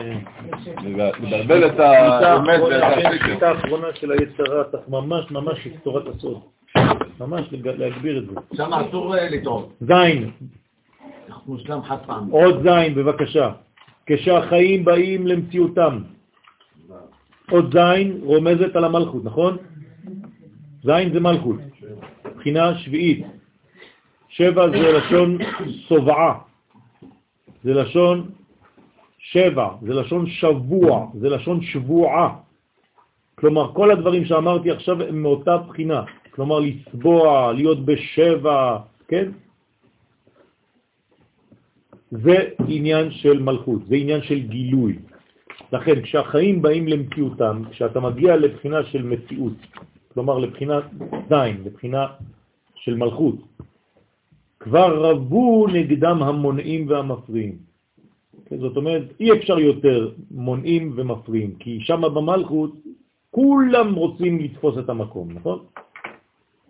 לבלבל את האמת ואת האחרונה של היצרה, צריך ממש ממש את תורת הסוד. ממש להגביר את זה. שם אסור אה, לטעות. זין. מושלם חד פעם. עוד זין, בבקשה. כשהחיים באים למציאותם. עוד זין רומזת על המלכות, נכון? זין זה מלכות. מבחינה שביעית. שבע זה לשון סובעה. זה לשון שבע, זה לשון שבוע, זה לשון שבועה. כלומר, כל הדברים שאמרתי עכשיו הם מאותה בחינה. כלומר, לסבוע, להיות בשבע, כן? זה עניין של מלכות, זה עניין של גילוי. לכן, כשהחיים באים למציאותם, כשאתה מגיע לבחינה של מציאות, כלומר לבחינת זין, לבחינה של מלכות, כבר רבו נגדם המונעים והמפריעים. זאת אומרת, אי אפשר יותר מונעים ומפריעים, כי שם במלכות כולם רוצים לתפוס את המקום, נכון?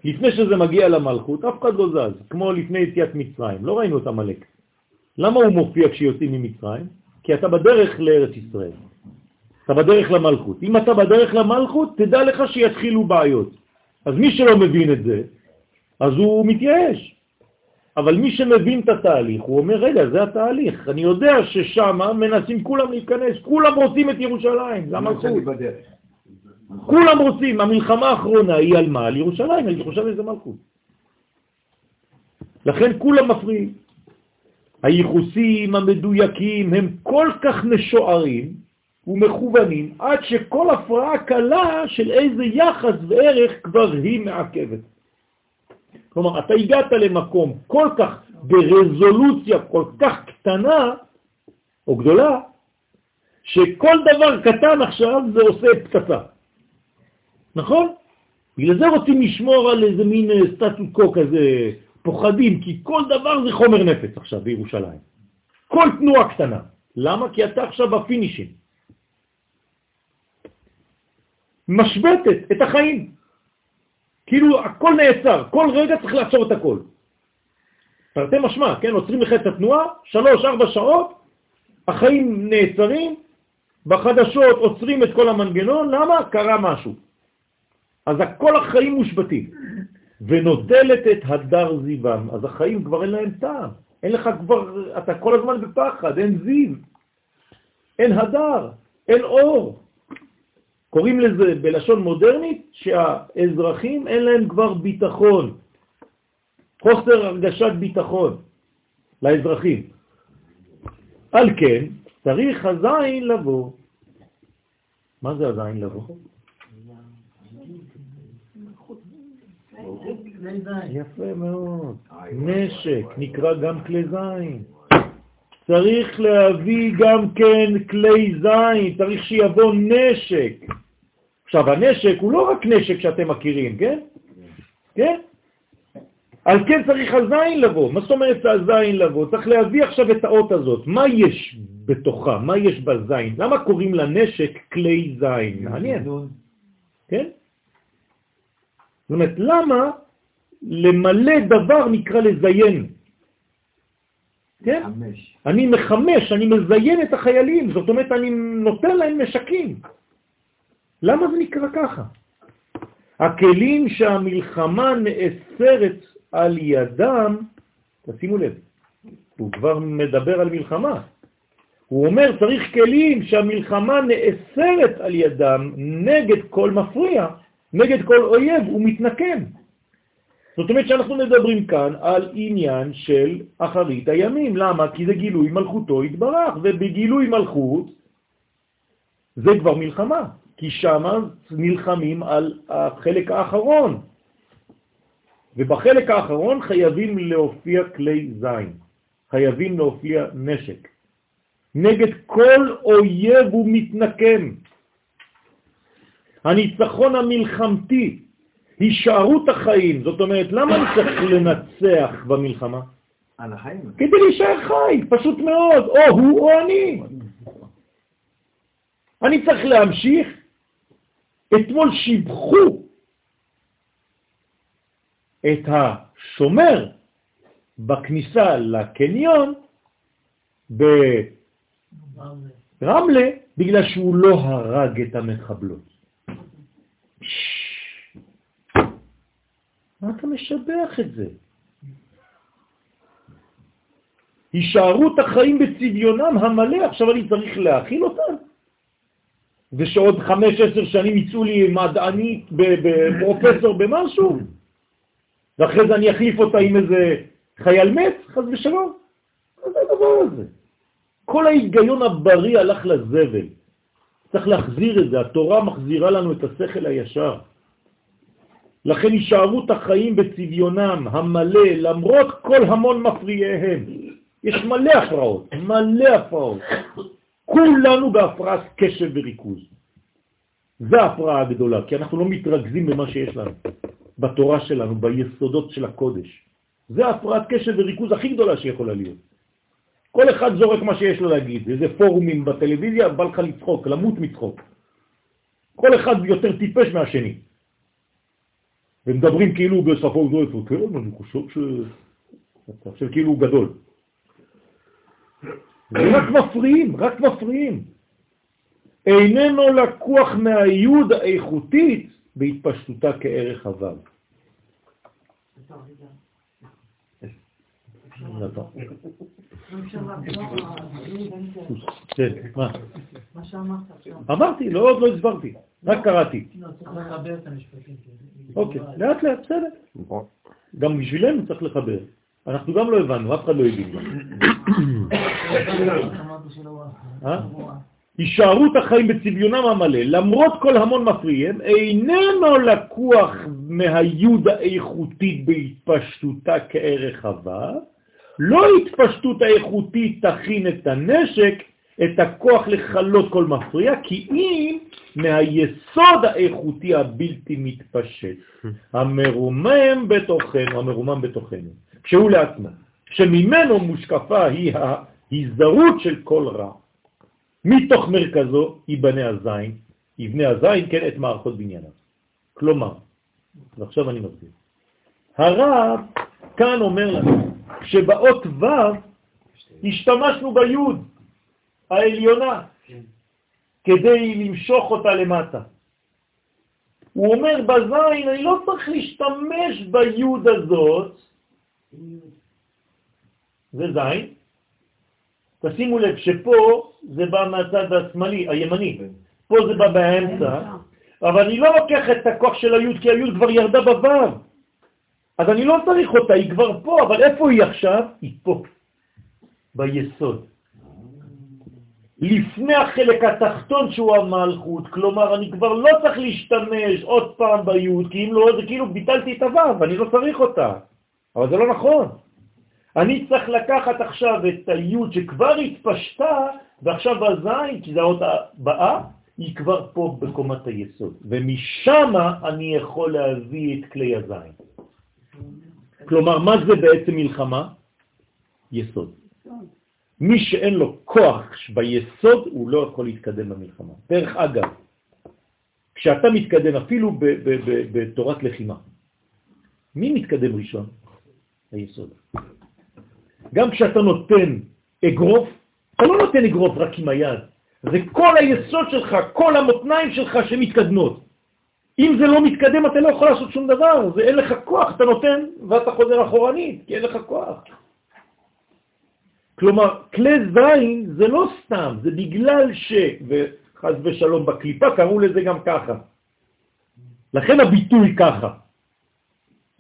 לפני שזה מגיע למלכות, אף אחד לא זז, כמו לפני יציאת מצרים, לא ראינו את המלאק. למה הוא מופיע כשיוצאים ממצרים? כי אתה בדרך לארץ ישראל. אתה בדרך למלכות. אם אתה בדרך למלכות, תדע לך שיתחילו בעיות. אז מי שלא מבין את זה, אז הוא מתייאש. אבל מי שמבין את התהליך, הוא אומר, רגע, זה התהליך. אני יודע ששם מנסים כולם להיכנס, כולם רוצים את ירושלים, זה המלכות. כולם רוצים, המלחמה האחרונה היא על מה? על ירושלים, על ירושלים זה מלכות. לכן כולם מפריעים. הייחוסים המדויקים הם כל כך משוערים ומכוונים עד שכל הפרעה קלה של איזה יחס וערך כבר היא מעכבת. כלומר, אתה הגעת למקום כל כך, ברזולוציה כל כך קטנה או גדולה, שכל דבר קטן עכשיו זה עושה פצצה. נכון? בגלל זה רוצים לשמור על איזה מין סטטוס קו כזה פוחדים, כי כל דבר זה חומר נפץ עכשיו בירושלים. כל תנועה קטנה. למה? כי אתה עכשיו בפינישים. משבטת את החיים. כאילו הכל נעצר, כל רגע צריך לעצור את הכל. תרתי משמע, כן, עוצרים לך את התנועה, שלוש, ארבע שעות, החיים נעצרים, בחדשות עוצרים את כל המנגנון, למה? קרה משהו. אז כל החיים מושבתים. ונוטלת את הדר זיוון, אז החיים כבר אין להם טעם. אין לך כבר, אתה כל הזמן בפחד, אין זיו, אין הדר, אין אור. קוראים לזה בלשון מודרנית שהאזרחים אין להם כבר ביטחון, חוסר הרגשת ביטחון לאזרחים. על כן, צריך הזין לבוא. מה זה הזין לבוא? יפה מאוד. נשק, נקרא גם כלי זין. צריך להביא גם כן כלי זין, צריך שיבוא נשק. עכשיו, הנשק הוא לא רק נשק שאתם מכירים, כן? כן? על כן צריך הזין לבוא. מה זאת אומרת הזין לבוא? צריך להביא עכשיו את האות הזאת. מה יש בתוכה? מה יש בזין? למה קוראים לנשק כלי זין? מעניין. כן? זאת אומרת, למה למלא דבר נקרא לזיין? כן? חמש. אני מחמש, אני מזיין את החיילים, זאת אומרת, אני נותן להם נשקים. למה זה נקרא ככה? הכלים שהמלחמה נאסרת על ידם, תשימו לב, הוא כבר מדבר על מלחמה. הוא אומר, צריך כלים שהמלחמה נאסרת על ידם נגד כל מפריע, נגד כל אויב, הוא מתנקם. זאת אומרת שאנחנו מדברים כאן על עניין של אחרית הימים. למה? כי זה גילוי מלכותו התברך, ובגילוי מלכות זה כבר מלחמה, כי שם נלחמים על החלק האחרון. ובחלק האחרון חייבים להופיע כלי זין, חייבים להופיע נשק. נגד כל אויב ומתנקם. הניצחון המלחמתי הישארות החיים. זאת אומרת, למה אני צריך לנצח במלחמה? על החיים. כדי להישאר חי, פשוט מאוד, או הוא או אני. אני צריך להמשיך. אתמול שיבחו את השומר בכניסה לקניון רמלה, בגלל שהוא לא הרג את המחבלות. מה אתה משבח את זה? הישארות החיים בצביונם המלא, עכשיו אני צריך להכיל אותם? ושעוד חמש, עשר שנים יצאו לי מדענית, פרופסור במשהו, ואחרי זה אני אחליף אותה עם איזה חייל מת, חס ושלום. מה זה הדבר הזה? כל ההיגיון הבריא הלך לזבל. צריך להחזיר את זה, התורה מחזירה לנו את השכל הישר. לכן הישארות החיים בצביונם המלא, למרות כל המון מפריעיהם. יש מלא הפרעות, מלא הפרעות. כולנו בהפרעת קשב וריכוז. זה ההפרעה הגדולה, כי אנחנו לא מתרכזים במה שיש לנו, בתורה שלנו, ביסודות של הקודש. זה הפרעת קשב וריכוז הכי גדולה שיכולה להיות. כל אחד זורק מה שיש לו להגיד, איזה פורומים בטלוויזיה, בא לך לצחוק, למות מצחוק. כל אחד יותר טיפש מהשני. ומדברים כאילו בשפות זו, כן, אני חושב ש... אתה חושב כאילו הוא גדול. רק מפריעים, רק מפריעים. איננו לקוח מהיוד האיכותית בהתפשטותה כערך הוו. כן, אמרתי, לא, עוד לא הסברתי, רק קראתי. לא, צריך לחבר את המשפטים. אוקיי, לאט לאט, בסדר. גם בשבילנו צריך לחבר. אנחנו גם לא הבנו, אף אחד לא הבין. אה? הישארות החיים בצביונם המלא, למרות כל המון מפריעים, איננו לקוח מהיוד האיכותית בהתפשטותה כערך הבא, לא התפשטות האיכותית תכין את הנשק, את הכוח לחלות כל מפריע, כי אם מהיסוד האיכותי הבלתי מתפשט, המרומם בתוכנו, המרומם בתוכנו, שהוא לעצמה, שממנו מושקפה היא ההזדרות של כל רע. מתוך מרכזו ייבנה הזין, יבנה הזין, כן, את מערכות בנייניו. כלומר, ועכשיו אני מסביר, הרב כאן אומר לנו שבאות ו' השתמשנו ביוד העליונה כדי למשוך אותה למטה. הוא אומר בזין, אני לא צריך להשתמש ביוד הזאת, זה זין, תשימו לב שפה זה בא מהצד השמאלי, הימני, פה זה בא באמצע, אבל אני לא לוקח את הכוח של היוד, כי היוד כבר ירדה בוו. אז אני לא צריך אותה, היא כבר פה, אבל איפה היא עכשיו? היא פה, ביסוד. לפני החלק התחתון שהוא המלכות, כלומר אני כבר לא צריך להשתמש עוד פעם ביוד, כי אם לא זה כאילו ביטלתי את הוו, אני לא צריך אותה. אבל זה לא נכון. אני צריך לקחת עכשיו את היוד שכבר התפשטה, ועכשיו הזין, כי זה האות הבאה, היא כבר פה בקומת היסוד. ומשם אני יכול להביא את כלי הזין. כלומר, מה זה בעצם מלחמה? יסוד. מי שאין לו כוח ביסוד, הוא לא יכול להתקדם במלחמה. דרך אגב, כשאתה מתקדם אפילו בתורת לחימה, מי מתקדם ראשון? היסוד. גם כשאתה נותן אגרוף, אתה לא נותן אגרוף רק עם היד, זה כל היסוד שלך, כל המותניים שלך שמתקדמות. אם זה לא מתקדם, אתה לא יכול לעשות שום דבר, זה אין לך כוח, אתה נותן ואתה חוזר אחורנית, כי אין לך כוח. כלומר, כלי זין זה לא סתם, זה בגלל ש... וחז ושלום בקליפה קראו לזה גם ככה. לכן הביטוי ככה,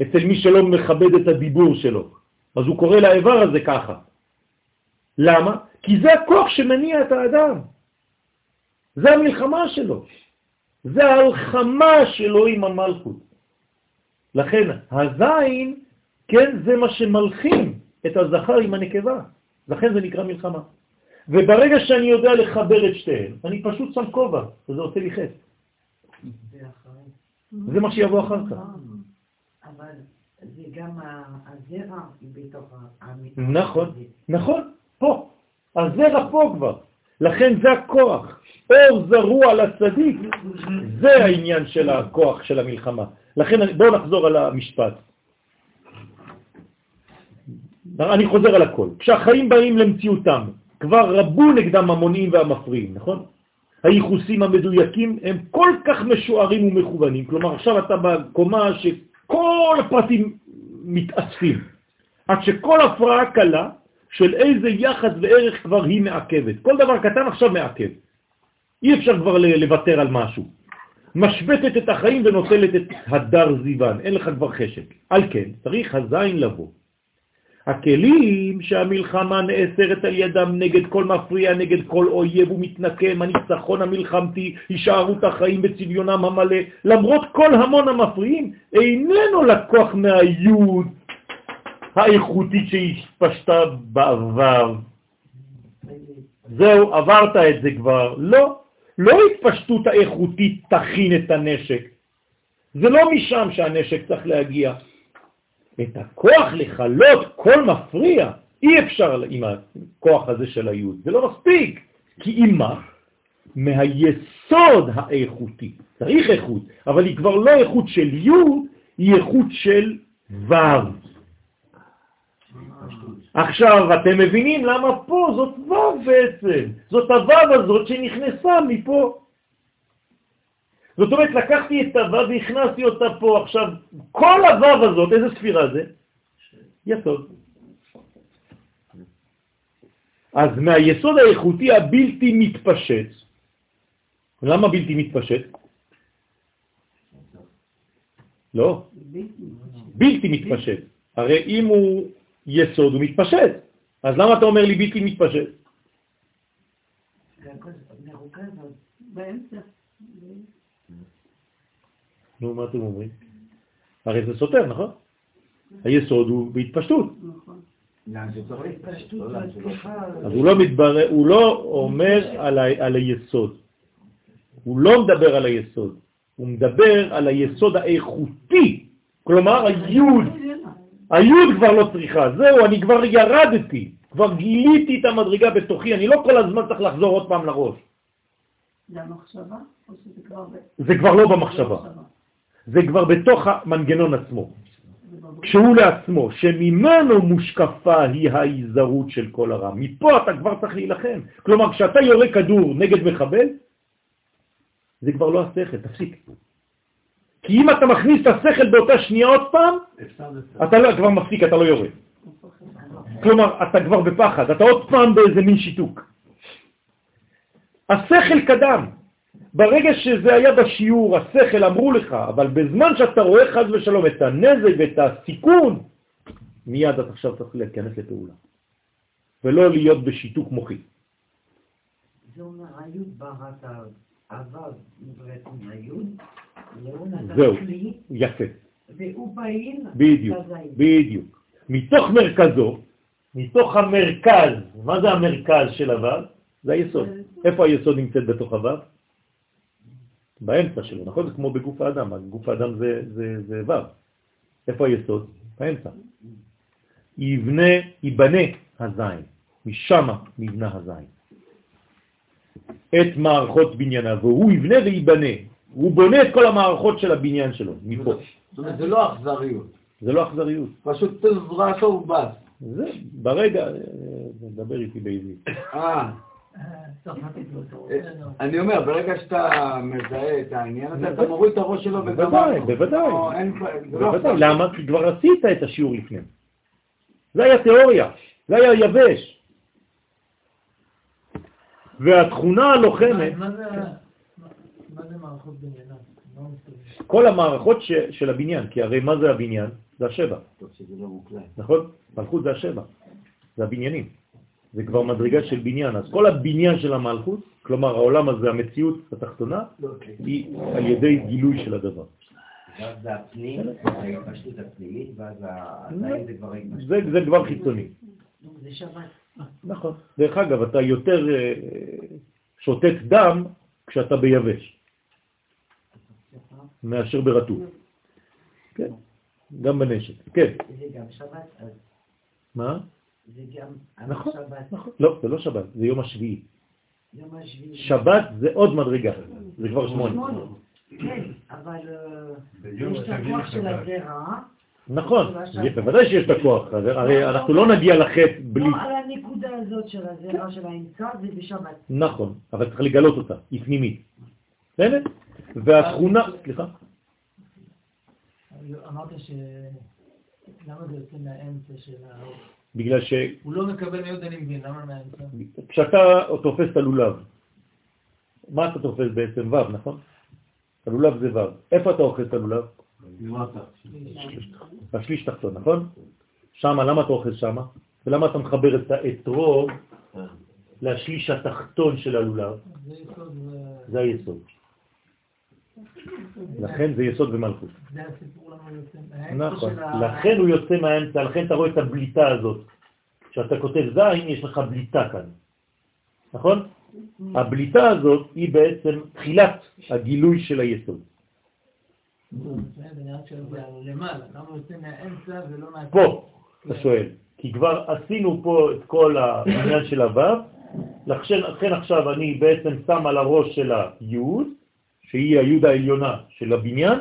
אצל מי שלא מכבד את הדיבור שלו. אז הוא קורא לאיבר הזה ככה. למה? כי זה הכוח שמניע את האדם. זה המלחמה שלו. זה ההלחמה שלו עם המלכות. לכן הזין, כן, זה מה שמלחים את הזכר עם הנקבה. לכן זה נקרא מלחמה. וברגע שאני יודע לחבר את שתיהן, אני פשוט שם כובע, וזה עושה לי חטא. זה מה שיבוא אחר כך. אבל זה גם הזרע בתוך נכון, נכון, פה. הזרע פה כבר. לכן זה הכוח. אור זרוע לצדיק, זה העניין של הכוח של המלחמה. לכן בואו נחזור על המשפט. אני חוזר על הכל. כשהחיים באים למציאותם, כבר רבו נגדם המונעים והמפריעים, נכון? הייחוסים המדויקים הם כל כך משוערים ומכוונים, כלומר עכשיו אתה בקומה שכל הפרטים מתאספים, עד שכל הפרעה קלה של איזה יחס וערך כבר היא מעכבת. כל דבר קטן עכשיו מעכב. אי אפשר כבר לוותר על משהו. משבטת את החיים ונוטלת את הדר זיוון, אין לך כבר חשק. על כן, צריך הזין לבוא. הכלים שהמלחמה נאסרת על ידם נגד כל מפריע, נגד כל אויב ומתנקם, הניצחון המלחמתי, הישארות החיים בצביונם המלא, למרות כל המון המפריעים, איננו לקוח מהיוד האיכותית שהשפשתה בעבר. זהו, עברת את זה כבר. לא, לא התפשטות האיכותית תכין את הנשק. זה לא משם שהנשק צריך להגיע. את הכוח לחלות כל מפריע, אי אפשר עם הכוח הזה של היוד, זה לא מספיק, כי אם מה? מהיסוד האיכותי, צריך איכות, אבל היא כבר לא איכות של יוד, היא איכות של ו'. עכשיו, אתם מבינים למה פה זאת ו' בעצם, זאת הו' הזאת שנכנסה מפה. זאת אומרת, לקחתי את הו' והכנסתי אותה פה. עכשיו, כל הו' הזאת, איזה ספירה זה? יסוד. אז מהיסוד האיכותי הבלתי מתפשט, למה בלתי מתפשט? לא, בלתי מתפשט. הרי אם הוא יסוד הוא מתפשט, אז למה אתה אומר לי בלתי מתפשט? נו, מה אתם אומרים? הרי זה סותר, נכון? היסוד הוא בהתפשטות. נכון. אז הוא לא מתברר, הוא לא אומר על היסוד. הוא לא מדבר על היסוד, הוא מדבר על היסוד האיכותי. כלומר, היוד, היוד כבר לא צריכה, זהו, אני כבר ירדתי, כבר גיליתי את המדרגה בתוכי, אני לא כל הזמן צריך לחזור עוד פעם לראש. זה המחשבה? זה כבר לא במחשבה. זה כבר בתוך המנגנון עצמו. כשהוא לעצמו, שממנו מושקפה היא ההיזרות של כל הרע. מפה אתה כבר צריך להילחם. כלומר, כשאתה יורה כדור נגד מחבל, זה כבר לא השכל, תפסיק. כי אם אתה מכניס את השכל באותה שנייה עוד פעם, אתה לא, כבר מפסיק, אתה לא יורה. כלומר, אתה כבר בפחד, אתה עוד פעם באיזה מין שיתוק. השכל קדם. ברגע שזה היה בשיעור, השכל אמרו לך, אבל בזמן שאתה רואה חז ושלום את הנזק ואת הסיכון, מיד אתה עכשיו צריך להיכנס לפעולה, ולא להיות בשיתוק מוחי. זה אומר, היוד בראת עבד נבראת מן היוד, זהו, יפה. והוא פעיל, בדיוק, בדיוק. מתוך מרכזו, מתוך המרכז, מה זה המרכז של הוו? זה היסוד. איפה היסוד נמצאת בתוך הוו? באמצע שלו, נכון? זה כמו בגוף האדם, גוף האדם זה, זה, זה ו'. איפה היסוד? באמצע. יבנה, יבנה הזין, משם נבנה הזין. את מערכות בניינה, והוא יבנה ויבנה. הוא בונה את כל המערכות של הבניין שלו, מפה. זאת אומרת, זה לא אכזריות. זה לא אכזריות. פשוט תזרעתו ובס. זה, ברגע, אה, נדבר איתי בעברית. אה. אני אומר, ברגע שאתה מזהה את העניין הזה, אתה מוריד את הראש שלו בוודאי, בוודאי. לא למה? כי כבר עשית את השיעור לפני. זה היה תיאוריה, זה היה יבש. והתכונה הלוחמת... מה זה מערכות בניינה? כל המערכות של הבניין, כי הרי מה זה הבניין? זה השבע. לא נכון? מלכות זה השבע, זה הבניינים. זה כבר מדרגה של בניין. אז כל הבניין של המלכות, כלומר העולם הזה, המציאות התחתונה, אוקיי. היא על ידי גילוי של הדבר. זה הפנים, ההתפשטות הפנימית, ואז העדיין זה כבר ההתפשטות. זה כבר חיצוני. זה שבת. נכון. דרך אגב, אתה יותר אה, שותת דם כשאתה ביבש, מאשר ברטוב. כן, גם בנשק. כן. זה גם שבת אז. מה? זה גם נכון, שבת. נכון. לא, זה לא שבת, זה יום השביעי. יום השביעי. שבת זה עוד מדרגה, זה כבר שמונה. כן, אבל אה, יש את הכוח של הזרע, נכון, בוודאי שיש את הכוח, הרי אנחנו לא נגיע לחטא בלי... לא, על הנקודה הזאת של הזרע של האמצע זה בשבת. נכון, אבל צריך לגלות אותה, היא פנימית. בסדר? והתכונה, סליחה? אמרת ש... למה זה יוצא מהאמצע של ה... בגלל ש... הוא לא מקבל מיוד, אני מבין, למה מהאמצע? כשאתה תופס את הלולב, מה אתה תופס בעצם? ו', נכון? הלולב זה ו'. איפה אתה אוחז את הלולב? בשליש תחתון, נכון? שמה, למה אתה אוחז שמה? ולמה אתה מחבר את האתרוג לשליש התחתון של הלולב? זה יסוד ו... זה היסוד. לכן זה יסוד ומלכות. זה הסיפור למה הוא יוצא נכון. לכן הוא יוצא מהאמצע, לכן אתה רואה את הבליטה הזאת. כשאתה כותב זין, יש לך בליטה כאן, נכון? הבליטה הזאת היא בעצם תחילת הגילוי של היסוד. פה, אתה שואל, כי כבר עשינו פה את כל העניין של הוו, לכן עכשיו אני בעצם שם על הראש של היוד, שהיא היוד העליונה של הבניין,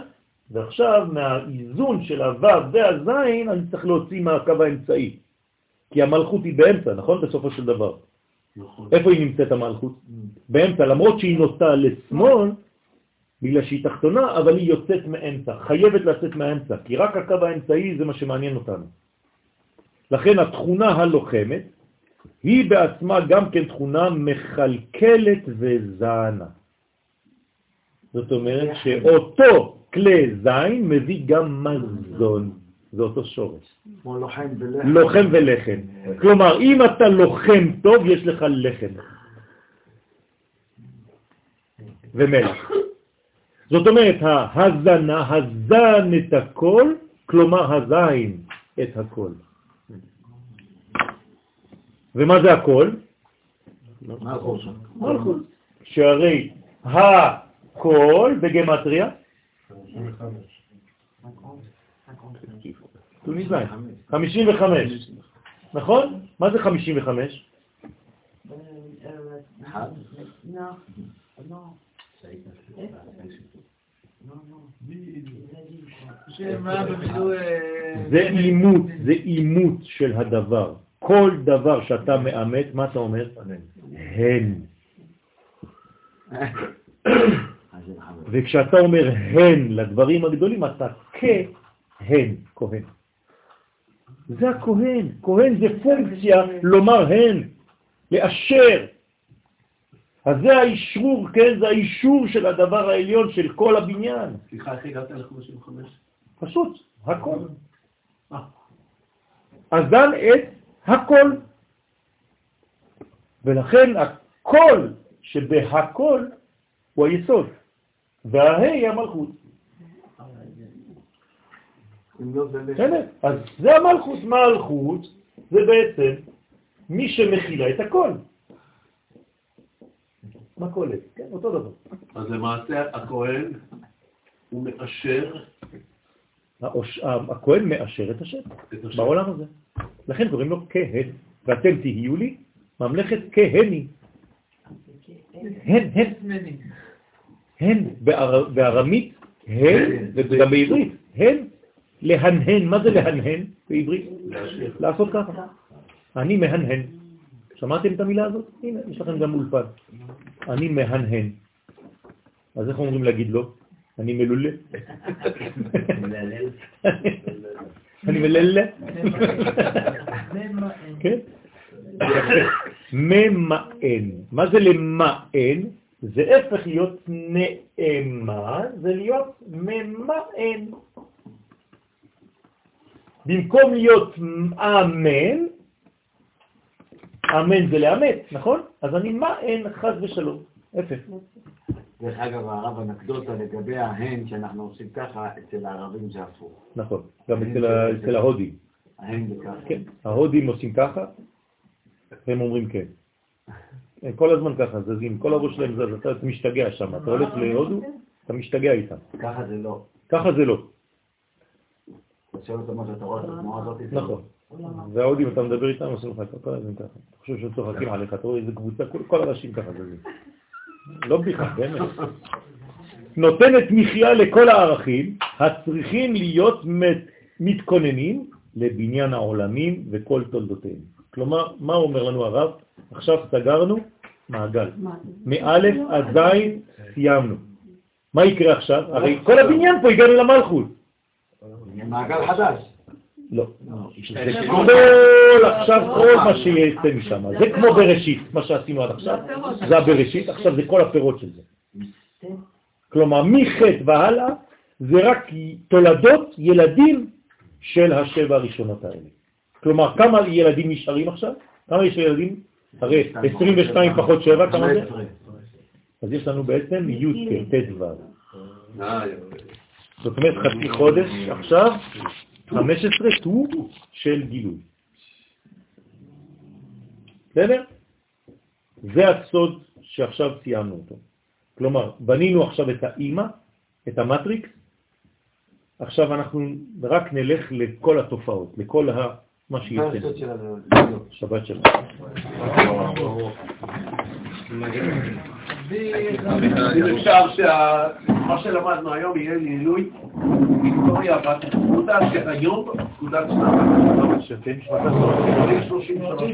ועכשיו מהאיזון של הוו והזין אני צריך להוציא מהקו האמצעי. כי המלכות היא באמצע, נכון? בסופו של דבר. איפה היא נמצאת המלכות? באמצע, למרות שהיא נוטה לשמאל, בגלל שהיא תחתונה, אבל היא יוצאת מאמצע, חייבת לצאת מהאמצע, כי רק הקו האמצעי זה מה שמעניין אותנו. לכן התכונה הלוחמת היא בעצמה גם כן תכונה מחלקלת וזענה. זאת אומרת שאותו כלי זין מביא גם מזון, זה אותו שורש. כמו לוחם ולחם. לוחם ולחם. כלומר, אם אתה לוחם טוב, יש לך לחם. ומלח. זאת אומרת, ההזנה, הזן את הכל, כלומר הזין את הכל. ומה זה הכל? מלכות. שהרי הכל בגמטריה? טוניסאי. 55. נכון? מה זה 55? לא, לא. שמה במילוי... אה, זה אימות, זה אימות של הדבר. כל דבר שאתה מאמת, מה אתה אומר? הן. וכשאתה אומר הן לדברים הגדולים, אתה כהן, כהן. זה הכהן. כהן זה פונקציה לומר הן, לאשר. אז זה האישרור, כן? זה האישור של הדבר העליון של כל הבניין. סליחה, איך הגעת ל-55? פשוט, הכל. אזן את הכל. ולכן הכל שבהכל הוא היסוד, וההי המלכות. בסדר? אז זה המלכות. מלכות זה בעצם מי שמכילה את הכל. מכולת, כן, אותו דבר. אז למעשה הכהן הוא מאשר האוש- הכהן מאשר את השם את השם. בעולם הזה. לכן קוראים לו כהן, ואתם תהיו לי ממלכת כהני. הן, הן. הן באר- בארמית, הן, וגם בעברית, הן להנהן. מה זה להנהן בעברית? לעשות ככה. אני מהנהן. שמעתם את המילה הזאת? הנה, יש לכם גם אולפן. אני מהנהן. אז איך אומרים להגיד לו? אני מלולה. אני מללה. כן? ממאן. מה זה למאן? זה הפך להיות נאמן, זה להיות ממאן. במקום להיות אמן, אמן זה לאמת, נכון? אז אני מאן חז ושלום. הפך. דרך אגב, הרב, אנקדוטה לגבי ההן שאנחנו עושים ככה, אצל הערבים זה הפוך. נכון. גם אצל ההודים. ההן זה ככה. כן. ההודים עושים ככה, והם אומרים כן. הם כל הזמן ככה זזים, כל הראש שלהם זז, אתה משתגע שם, אתה הולך להודו, אתה משתגע איתם. ככה זה לא. ככה זה לא. נכון. וההודים, אתה מדבר איתם, עושים לך כל הזמן ככה. אתה חושב שהם צוחקים עליך, אתה רואה איזה קבוצה, כל- כל האנשים ככה זזים. לא בדיחה, באמת. נותנת מחיה לכל הערכים הצריכים להיות מתכוננים לבניין העולמים וכל תולדותיהם. כלומר, מה אומר לנו הרב? עכשיו סגרנו מעגל. מאלף עד זין סיימנו. מה יקרה עכשיו? הרי כל הבניין פה הגענו למלכות. מעגל חדש. לא. זה כל, עכשיו כל מה שיצא משם. זה כמו בראשית, מה שעשינו עד עכשיו. זה הבראשית, עכשיו זה כל הפירות של זה. כלומר, מחטא והלאה זה רק תולדות ילדים של השבע הראשונות האלה. כלומר, כמה ילדים נשארים עכשיו? כמה יש ילדים? הרי 22 פחות 7, כמה זה? אז יש לנו בעצם י' ט' ו'. אה, זאת אומרת חצי חודש עכשיו, 15 ט"ו של גילוי. בסדר? זה הסוד שעכשיו סיימנו אותו. כלומר, בנינו עכשיו את האימא, את המטריקס, עכשיו אנחנו רק נלך לכל התופעות, לכל ה... מה שיוצא. שבת שלום. אם אפשר שמה שלמדנו היום יהיה לעילוי היסטוריה בת פקודה שהיום פקודת שנת. שאתם לפני 30 שנה.